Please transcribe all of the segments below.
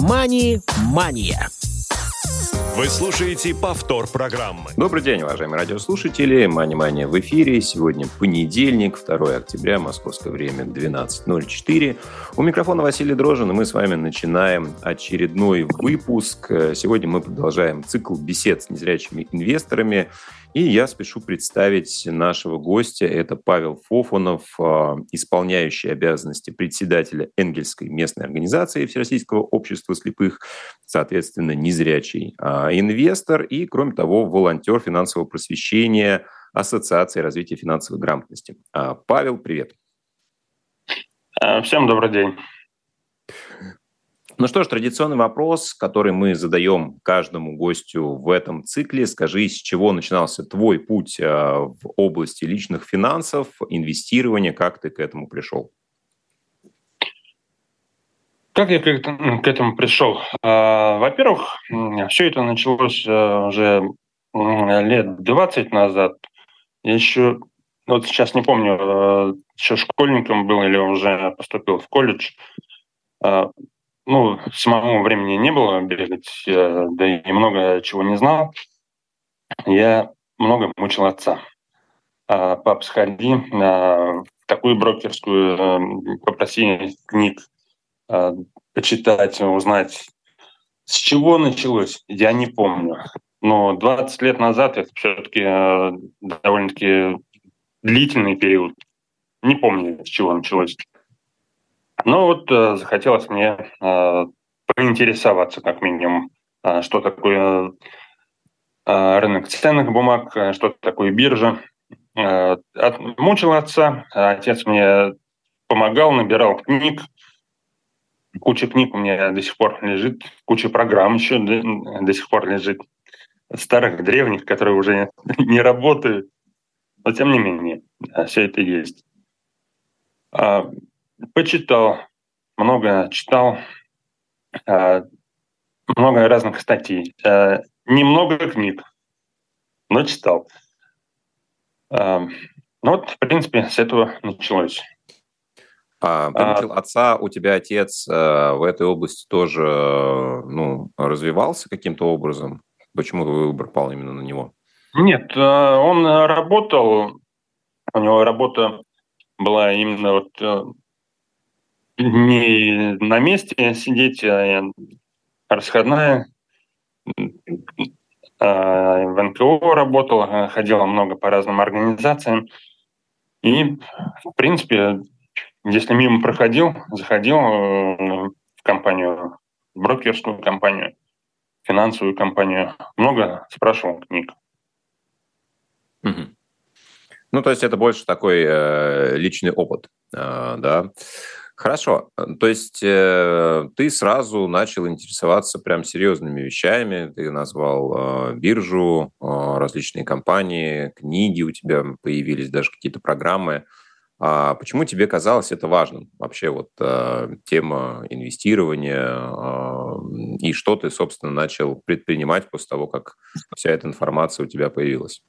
«Мани-мания». Вы слушаете повтор программы. Добрый день, уважаемые радиослушатели. Мани-мания в эфире. Сегодня понедельник, 2 октября, московское время 12.04. У микрофона Василий Дрожин, и мы с вами начинаем очередной выпуск. Сегодня мы продолжаем цикл бесед с незрячими инвесторами. И я спешу представить нашего гостя. Это Павел Фофанов, а, исполняющий обязанности председателя Энгельской местной организации Всероссийского общества слепых, соответственно, незрячий а, инвестор и, кроме того, волонтер финансового просвещения Ассоциации развития финансовой грамотности. А, Павел, привет. Всем добрый день. Ну что ж, традиционный вопрос, который мы задаем каждому гостю в этом цикле. Скажи, с чего начинался твой путь а, в области личных финансов, инвестирования, как ты к этому пришел? Как я к этому пришел? А, во-первых, все это началось а, уже лет 20 назад. Я еще, вот сейчас не помню, еще школьником был или уже поступил в колледж ну, самому времени не было бегать, да и много чего не знал. Я много мучил отца. А, Пап, сходи на такую брокерскую, э, попроси книг а, почитать, узнать. С чего началось, я не помню. Но 20 лет назад это все-таки э, довольно-таки длительный период. Не помню, с чего началось. Ну вот э, захотелось мне э, поинтересоваться как минимум, э, что такое э, рынок ценных бумаг, э, что такое биржа. Э, от, мучил отца, отец мне помогал, набирал книг. Куча книг у меня до сих пор лежит, куча программ еще до, до сих пор лежит. Старых, древних, которые уже не работают. Но тем не менее, все это есть. Почитал, много читал, а, много разных статей. А, немного книг, но читал. А, ну вот, в принципе, с этого началось. А, ты а, отца, у тебя отец в этой области тоже ну, развивался каким-то образом? Почему выбор пал именно на него? Нет, он работал, у него работа была именно вот не на месте сидеть, а расходная. А, в НКО работал, ходила много по разным организациям. И, в принципе, если мимо проходил, заходил э, в компанию, в брокерскую компанию, финансовую компанию, много спрашивал книг. Угу. Ну, то есть это больше такой э, личный опыт, э, да. Хорошо. То есть э, ты сразу начал интересоваться прям серьезными вещами. Ты назвал э, биржу, э, различные компании, книги у тебя появились, даже какие-то программы. А почему тебе казалось это важным? Вообще вот э, тема инвестирования э, и что ты, собственно, начал предпринимать после того, как вся эта информация у тебя появилась?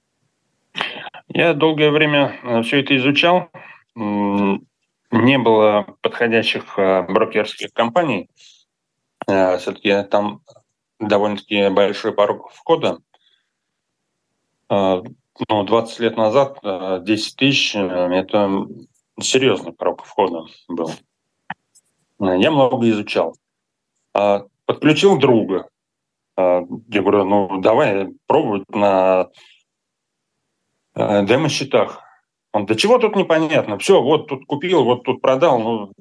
Я долгое время э, все это изучал не было подходящих э, брокерских компаний. Э, Все-таки там довольно-таки большой порог входа. Э, ну, 20 лет назад 10 тысяч – это серьезный порог входа был. Я много изучал. Подключил друга. Я говорю, ну давай пробовать на демо-счетах. Он, да чего тут непонятно? Все, вот тут купил, вот тут продал. Ну,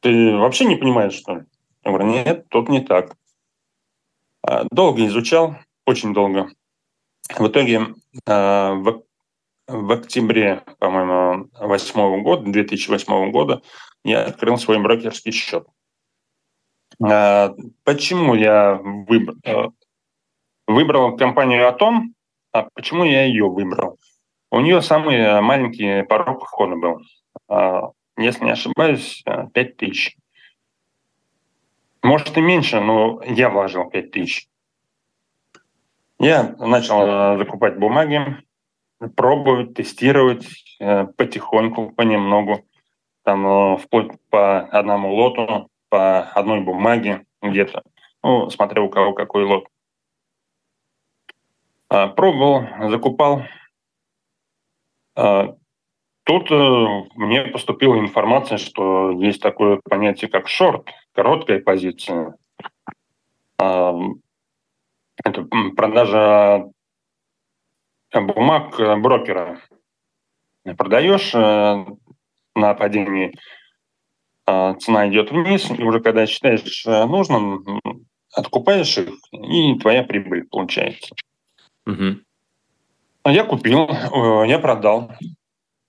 ты вообще не понимаешь, что ли? Я говорю, нет, тут не так. А, долго изучал, очень долго. В итоге а, в, в октябре, по-моему, 2008 года, 2008 года я открыл свой брокерский счет. Почему я выбрал, выбрал компанию Атом? А почему я ее выбрал? У нее самый э, маленький порог входа был. А, если не ошибаюсь, 5 э, тысяч. Может и меньше, но я вложил 5 тысяч. Я начал э, закупать бумаги, пробовать, тестировать потихоньку, понемногу. Там вплоть по одному лоту, по одной бумаге. где-то, ну, смотря у кого какой лот. А, пробовал, закупал. А, тут э, мне поступила информация, что есть такое понятие, как шорт, короткая позиция. А, это продажа бумаг брокера. Продаешь э, на падении, цена идет вниз, и уже когда считаешь э, нужным, откупаешь их, и твоя прибыль получается. Угу. Я купил, э, я продал.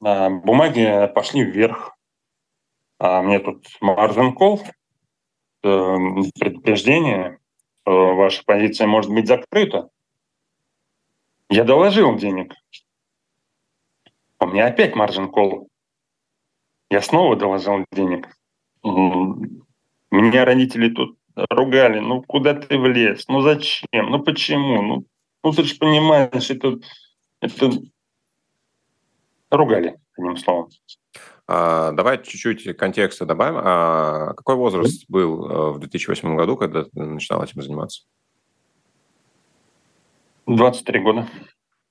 А, бумаги пошли вверх. А мне тут margin call, э, предупреждение, что ваша позиция может быть закрыта. Я доложил денег. У меня опять margin call. Я снова доложил денег. Меня родители тут ругали. Ну, куда ты влез? Ну, зачем? Ну, почему? Ну, ну, ты же понимаешь, это, это ругали, одним словом. А, давай чуть-чуть контекста добавим. А какой возраст был э, в 2008 году, когда ты начинал этим заниматься? 23 года.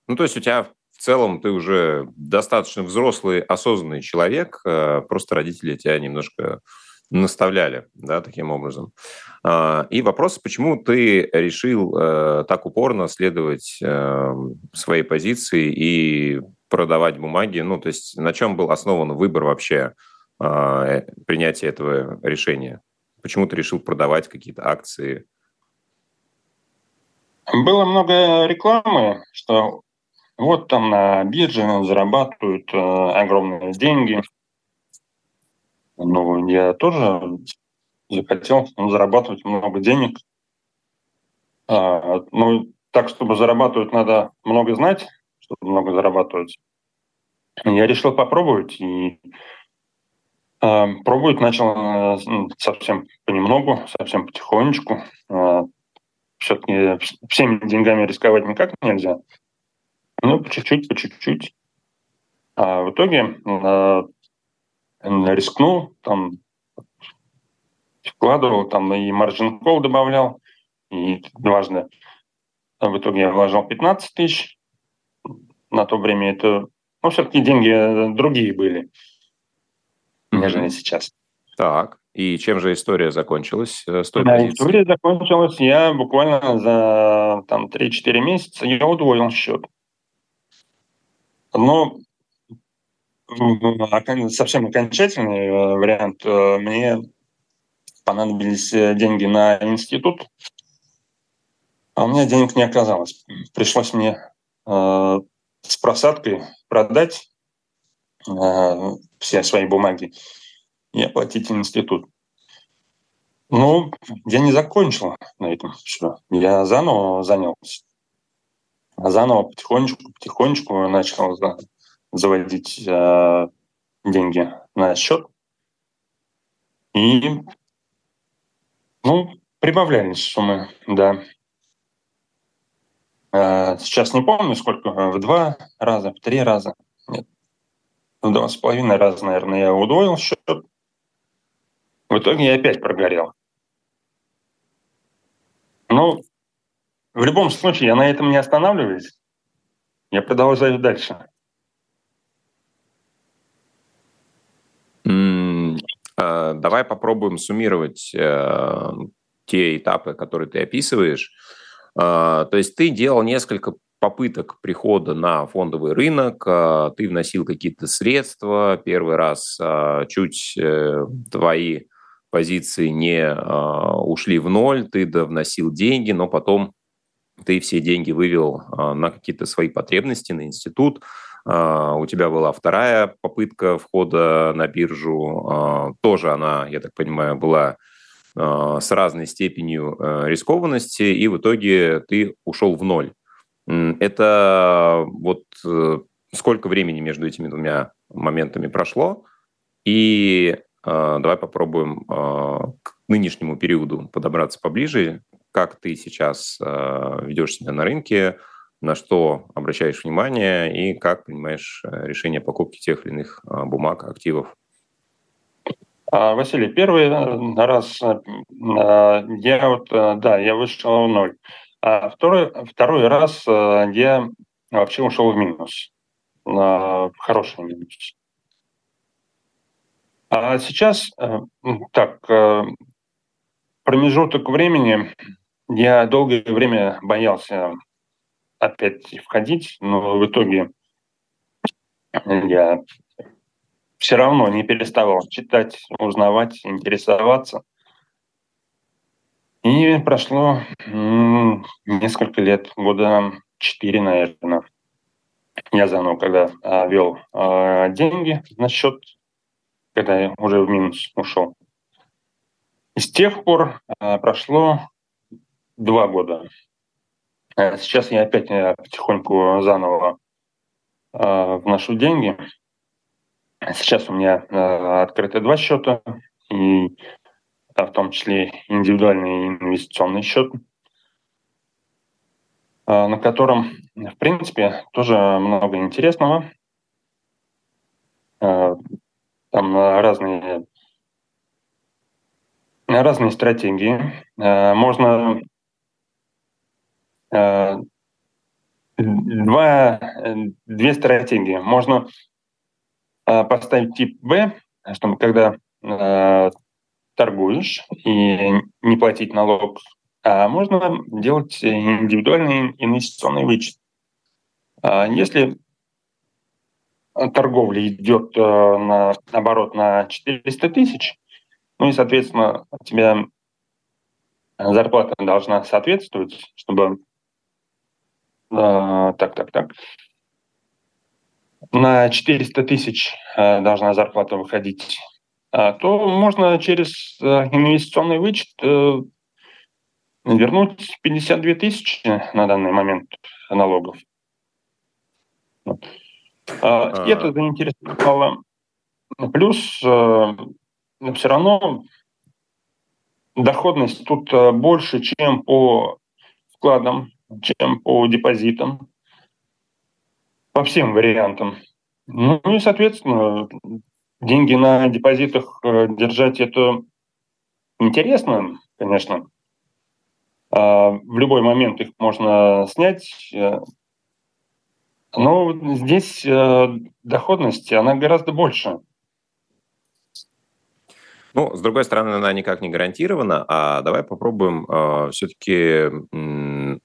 Ну, то есть у тебя в целом ты уже достаточно взрослый, осознанный человек, э, просто родители тебя немножко наставляли, да, таким образом. А, и вопрос, почему ты решил э, так упорно следовать э, своей позиции и продавать бумаги, ну, то есть на чем был основан выбор вообще а, принятия этого решения? Почему ты решил продавать какие-то акции? Было много рекламы, что вот там на бирже зарабатывают э, огромные деньги – ну, я тоже захотел ну, зарабатывать много денег. А, ну, так, чтобы зарабатывать, надо много знать, чтобы много зарабатывать. Я решил попробовать и а, пробовать начал а, совсем понемногу, совсем потихонечку. А, все-таки всеми деньгами рисковать никак нельзя. Ну, по чуть-чуть, по чуть-чуть. А в итоге а, рискнул, там вкладывал, там и margin call добавлял, и дважды. В итоге я вложил 15 тысяч. На то время это, ну, все-таки деньги другие были, нежели mm-hmm. сейчас. Так, и чем же история закончилась э, с той да, позиции? История закончилась, я буквально за там 3-4 месяца я удвоил счет. Но совсем окончательный э, вариант. Э, мне понадобились э, деньги на институт, а у меня денег не оказалось. Пришлось мне с просадкой продать все свои бумаги и оплатить институт. Ну, я не закончил на этом все. Я заново занялся. Заново потихонечку, потихонечку начал заводить э, деньги на счет. И, ну, прибавлялись суммы, да. Э, сейчас не помню, сколько, в два раза, в три раза. Нет, в два с половиной раза, наверное, я удвоил счет. В итоге я опять прогорел. Ну, в любом случае, я на этом не останавливаюсь. Я продолжаю дальше. Э, давай попробуем суммировать э, те этапы, которые ты описываешь. Э, то есть ты делал несколько попыток прихода на фондовый рынок, ты вносил какие-то средства, первый раз чуть твои позиции не ушли в ноль, ты вносил деньги, но потом ты все деньги вывел на какие-то свои потребности, на институт, у тебя была вторая попытка входа на биржу. А, тоже она, я так понимаю, была а, с разной степенью рискованности, и в итоге ты ушел в ноль. Это вот э, сколько времени между этими двумя моментами прошло? И давай попробуем к нынешнему периоду подобраться поближе. Как ты сейчас ведешь себя на рынке? На что обращаешь внимание и как принимаешь э, решение о покупке тех или иных а, бумаг, активов? А, Василий, первый раз я вот, да, я вышел в ноль. А второй, второй раз я вообще ушел в минус, в хороший минус. А сейчас, так, промежуток времени я долгое время боялся опять входить, но в итоге я все равно не переставал читать, узнавать, интересоваться. И прошло несколько лет, года четыре, наверное. Я заново, когда а, вел а, деньги на счет, когда я уже в минус ушел. И с тех пор а, прошло два года. А сейчас я опять а, потихоньку заново а, вношу деньги. Сейчас у меня э, открыты два счета, и да, в том числе индивидуальный инвестиционный счет, э, на котором, в принципе, тоже много интересного. Э, там разные, разные стратегии. Э, можно э, два, две стратегии. Можно а, поставить тип B, чтобы когда э, торгуешь и не платить налог, а можно делать индивидуальный инвестиционный вычет. А если торговля идет э, на оборот на 400 тысяч, ну и, соответственно, у тебя зарплата должна соответствовать, чтобы э, так, так, так, на 400 тысяч э, должна зарплата выходить, а, то можно через э, инвестиционный вычет э, вернуть 52 тысячи на данный момент налогов. Вот. А, и это заинтересовало. Плюс все равно доходность тут больше, чем по вкладам, чем по депозитам по всем вариантам. Ну и, соответственно, деньги на депозитах э, держать это интересно, конечно. А в любой момент их можно снять. Э, но здесь э, доходность, она гораздо больше. Ну, с другой стороны, она никак не гарантирована. А давай попробуем э, все-таки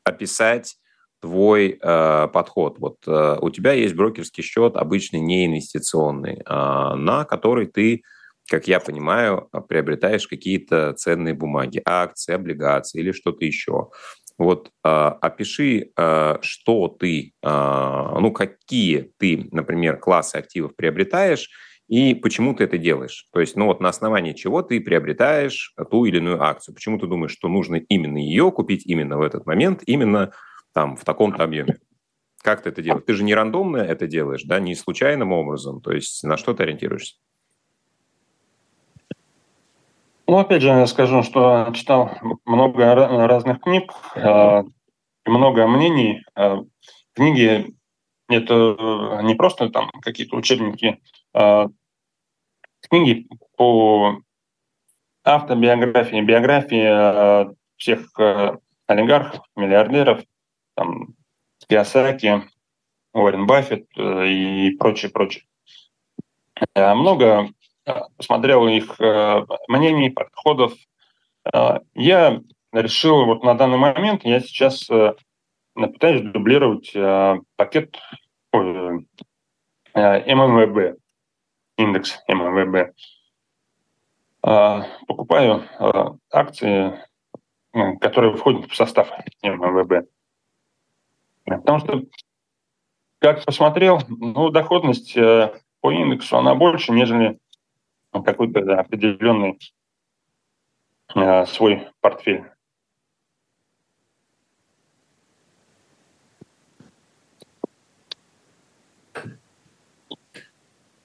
описать твой э, подход. Вот э, у тебя есть брокерский счет, обычный не инвестиционный, э, на который ты, как я понимаю, приобретаешь какие-то ценные бумаги, акции, облигации или что-то еще. Вот э, опиши, э, что ты, э, ну какие ты, например, классы активов приобретаешь и почему ты это делаешь. То есть, ну вот на основании чего ты приобретаешь ту или иную акцию. Почему ты думаешь, что нужно именно ее купить именно в этот момент, именно там в таком-то объеме. Как ты это делаешь? Ты же не рандомно это делаешь, да, не случайным образом. То есть на что ты ориентируешься? Ну, опять же, я скажу, что читал много разных книг, а, много мнений. А, книги – это не просто там какие-то учебники, книги по автобиографии, биографии всех олигархов, миллиардеров, там, Киосаки, Уоррен Баффет э, и прочее, прочее. Я много э, посмотрел их э, мнений, подходов. Я решил вот на данный момент, я сейчас пытаюсь дублировать пакет ММВБ, индекс ММВБ. Покупаю акции, которые входят в состав ММВБ. Потому что, как посмотрел, ну, доходность э, по индексу, она больше, нежели какой-то да, определенный э, свой портфель.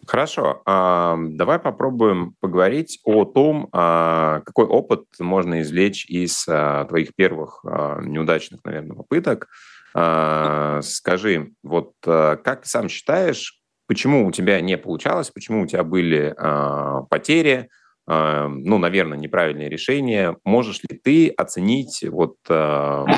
Хорошо, давай попробуем поговорить о том, а, какой опыт можно извлечь из а, твоих первых а, неудачных, наверное, попыток. А, скажи, вот а, как ты сам считаешь, почему у тебя не получалось, почему у тебя были а, потери, ну, наверное, неправильное решение. Можешь ли ты оценить вот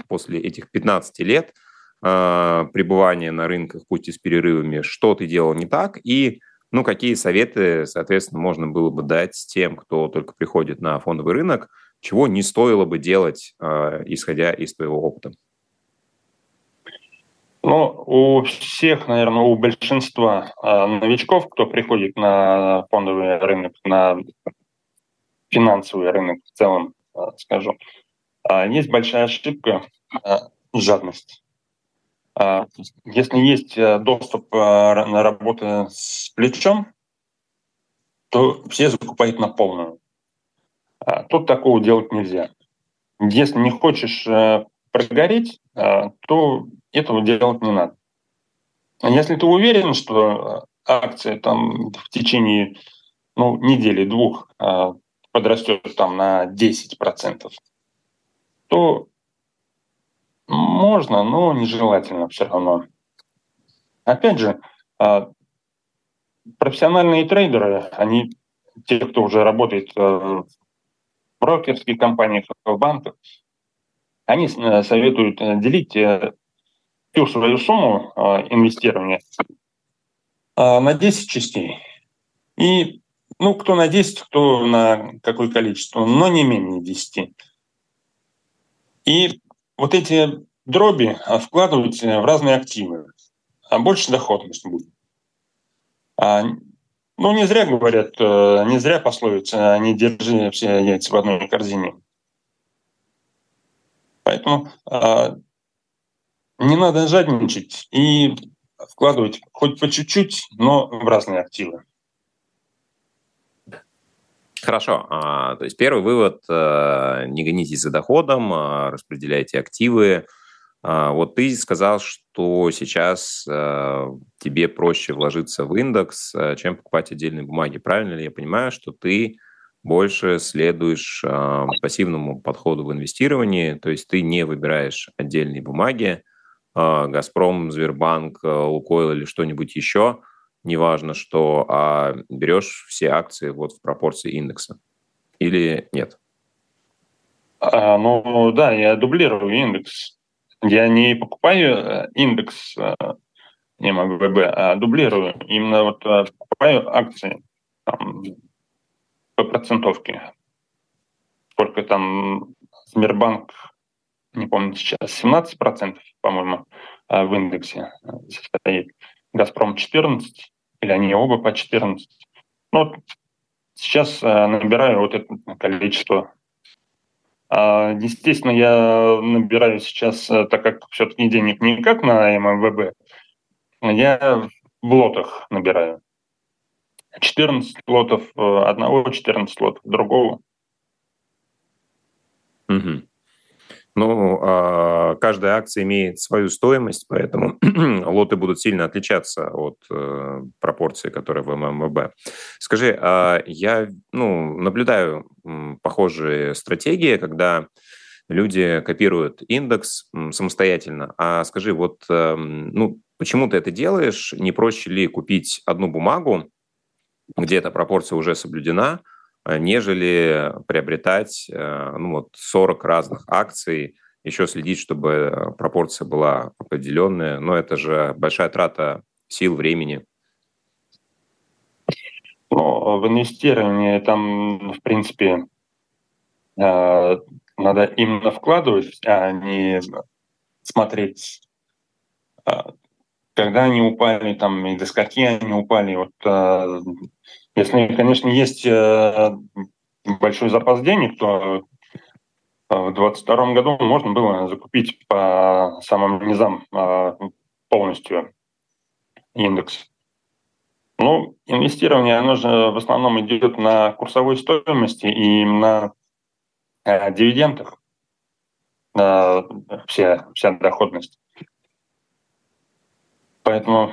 после этих 15 лет пребывания на рынках, пусть и с перерывами, что ты делал не так? И ну, какие советы, соответственно, можно было бы дать тем, кто только приходит на фондовый рынок, чего не стоило бы делать, исходя из твоего опыта? Ну, у всех, наверное, у большинства э, новичков, кто приходит на фондовый рынок, на финансовый рынок в целом, э, скажу, есть большая ошибка жадность. Э, если есть доступ э, на работу с плечом, то все закупают на полную. А тут такого делать нельзя. Если не хочешь э, прогореть, э, то этого делать не надо. А если ты уверен, что э, акция там в течение ну, недели, двух э, подрастет там на 10%, то можно, но нежелательно все равно. Опять же, профессиональные трейдеры, они, те, кто уже работает в брокерских компаниях, в банках, они советуют делить всю свою сумму а, инвестирования а, на 10 частей. И, ну, кто на 10, кто на какое количество, но не менее 10. И вот эти дроби а, вкладывать в разные активы, а больше доходность будет. А, ну, не зря говорят, э, не зря пословица «не держи все яйца в одной корзине». Поэтому не надо жадничать и вкладывать хоть по чуть-чуть, но в разные активы. Хорошо. А, то есть первый вывод э, – не гонитесь за доходом, а распределяйте активы. А, вот ты сказал, что сейчас э, тебе проще вложиться в индекс, э, чем покупать отдельные бумаги. Правильно ли я понимаю, что ты больше следуешь пассивному подходу в инвестировании, то есть ты не выбираешь отдельные бумаги, а, Газпром, Сбербанк, Лукойл или что-нибудь еще, неважно что, а берешь все акции вот в пропорции индекса или нет? А, ну да, я дублирую индекс. Я не покупаю э, индекс э, МВБ, а дублирую. Именно вот покупаю акции там, по процентовке. Сколько там Сбербанк не помню сейчас, 17%, по-моему, э, в индексе э, состоит. «Газпром» 14, или они оба по 14. Ну, сейчас э, набираю вот это количество. А, естественно, я набираю сейчас, так как все-таки денег не как на ММВБ, я в лотах набираю. 14 лотов одного, 14 лотов другого. Угу. Ну, а, каждая акция имеет свою стоимость, поэтому лоты будут сильно отличаться от э, пропорции, которая в ММВБ. Скажи, а я ну, наблюдаю похожие стратегии, когда люди копируют индекс самостоятельно. А скажи, вот эм, ну, почему ты это делаешь? Не проще ли купить одну бумагу, где эта пропорция уже соблюдена, Э, нежели приобретать э, ну, вот 40 разных акций, еще следить, чтобы э, пропорция была определенная. Но это же большая трата сил, времени. Ну, в инвестировании там, в принципе, надо именно вкладывать, а не смотреть, когда они упали, там, и до скольки они упали. Вот если, конечно, есть э, большой запас денег, то э, в 2022 году можно было закупить по самым низам э, полностью индекс. Ну, инвестирование, оно же в основном идет на курсовой стоимости и на дивидендах, вся, вся доходность. Поэтому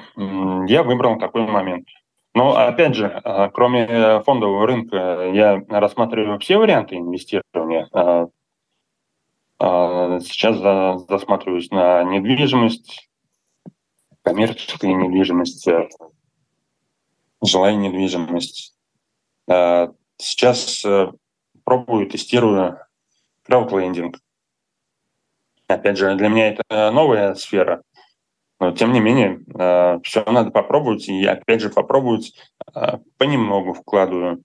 я выбрал такой момент. Но опять же, а, кроме фондового рынка, я рассматриваю все варианты инвестирования. А, а, сейчас засматриваюсь на недвижимость, коммерческую недвижимость, жилая недвижимость. сейчас пробую, тестирую краудлендинг. Опять же, для меня это новая сфера, но тем не менее, все надо попробовать, и опять же попробовать понемногу вкладываю.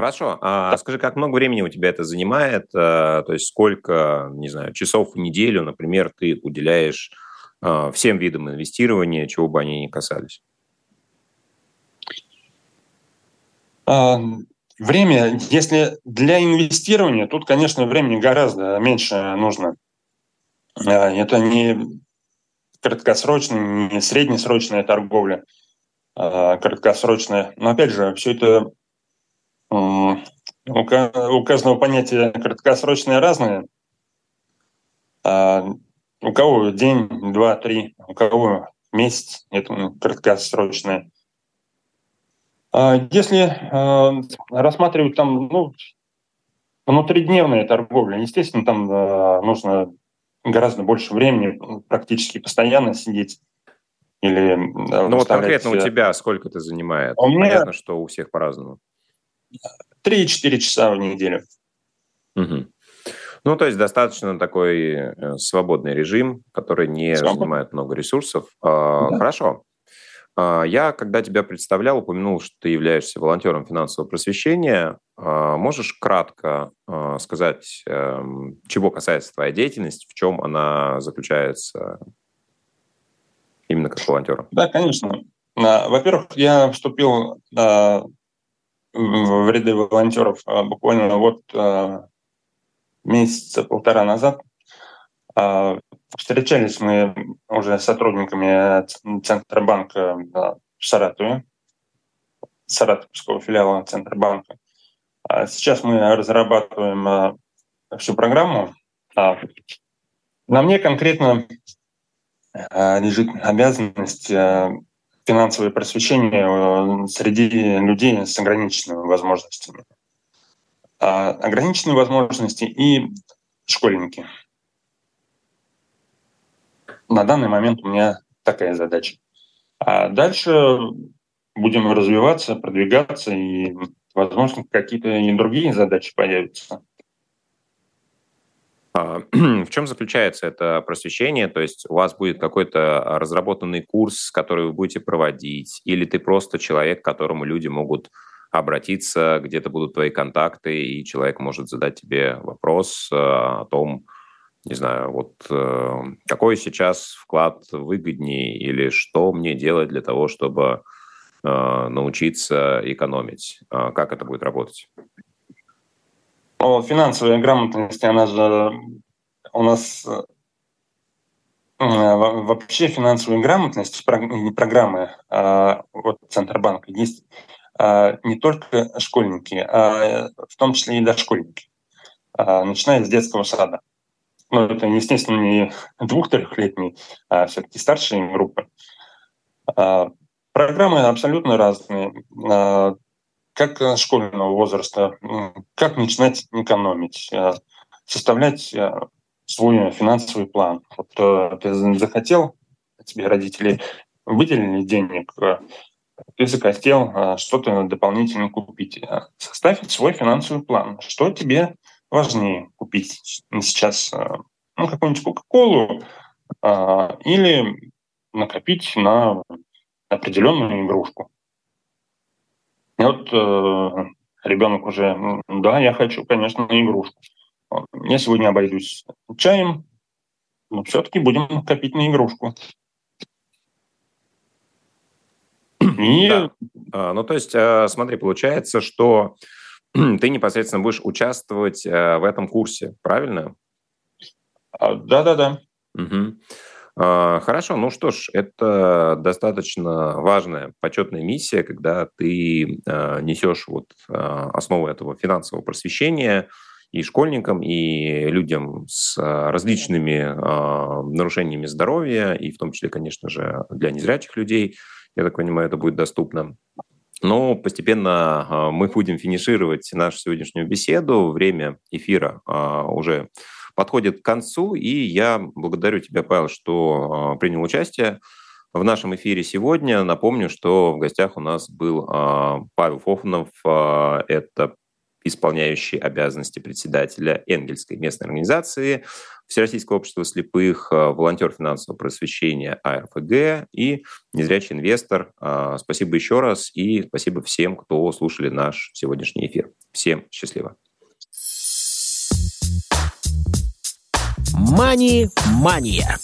Хорошо. А скажи, как много времени у тебя это занимает? То есть сколько, не знаю, часов в неделю, например, ты уделяешь всем видам инвестирования, чего бы они ни касались? Время, если для инвестирования, тут, конечно, времени гораздо меньше нужно. А, это не краткосрочная, не среднесрочная торговля, а краткосрочная. Но опять же, все это у каждого понятия краткосрочное разное. А у кого день, два, три, у кого месяц, это краткосрочное. А если э, рассматривать там ну, внутридневная торговля, естественно, там э, нужно гораздо больше времени, практически постоянно сидеть. Или, ну вот конкретно у тебя сколько это занимает? У меня... Понятно, что у всех по-разному. 3-4 часа в неделю. Угу. Ну, то есть достаточно такой свободный режим, который не Свободно. занимает много ресурсов. Да. Хорошо. А, я, когда тебя представлял, упомянул, что ты являешься волонтером финансового просвещения. А, можешь кратко а, сказать, эм, чего касается твоя деятельность, в чем она заключается именно как волонтер? Да, конечно. Во-первых, я вступил в ряды волонтеров буквально вот месяца полтора назад. Встречались мы уже с сотрудниками Центробанка в Саратове, Саратовского филиала Центробанка. А сейчас мы разрабатываем а, всю программу. А, на мне конкретно лежит обязанность финансовое просвещение среди людей с ограниченными возможностями. Ограниченные возможности и школьники – на данный момент у меня такая задача. А дальше будем развиваться, продвигаться, и, возможно, какие-то и другие задачи появятся. А, в чем заключается это просвещение? То есть у вас будет какой-то разработанный курс, который вы будете проводить, или ты просто человек, к которому люди могут обратиться, где-то будут твои контакты, и человек может задать тебе вопрос э, о том, не знаю, вот э, какой сейчас вклад выгоднее или что мне делать для того, чтобы э, научиться экономить? Э, как это будет работать? О, финансовая грамотность, она же у нас э, вообще финансовая грамотность, программы э, вот Центробанка есть э, не только школьники, а в том числе и дошкольники, э, начиная с детского сада ну, это, естественно, не двух-трехлетний, а все-таки старшие группы. А, программы абсолютно разные. А, как школьного возраста, как начинать экономить, а, составлять свой финансовый план. Вот ты захотел, тебе родители выделили денег, ты захотел что-то дополнительно купить. Составь свой финансовый план. Что тебе важнее купить сейчас э, ну, какую-нибудь Кока-Колу а, или накопить на определенную игрушку. И вот э, ребенок уже, да, я хочу, конечно, на игрушку. Я сегодня обойдусь чаем, но все-таки будем копить на игрушку. И... Да. А, ну, то есть, э, смотри, получается, что ты непосредственно будешь участвовать э, в этом курсе, правильно? А, да-да-да. Угу. Хорошо, ну что ж, это достаточно важная, почетная миссия, когда ты а, несешь вот основу этого финансового просвещения и школьникам, и людям с различными нарушениями здоровья, и в том числе, конечно же, для незрячих людей, я так понимаю, это будет доступно. Но постепенно а, мы будем финишировать нашу сегодняшнюю беседу. Время эфира а, уже подходит к концу, и я благодарю тебя, Павел, что а, принял участие в нашем эфире сегодня. Напомню, что в гостях у нас был э, Павел Фофанов. Э, это исполняющий обязанности председателя Энгельской местной организации, Всероссийского общества слепых, волонтер финансового просвещения АРФГ и незрячий инвестор. Спасибо еще раз и спасибо всем, кто слушали наш сегодняшний эфир. Всем счастливо. Мани-мания.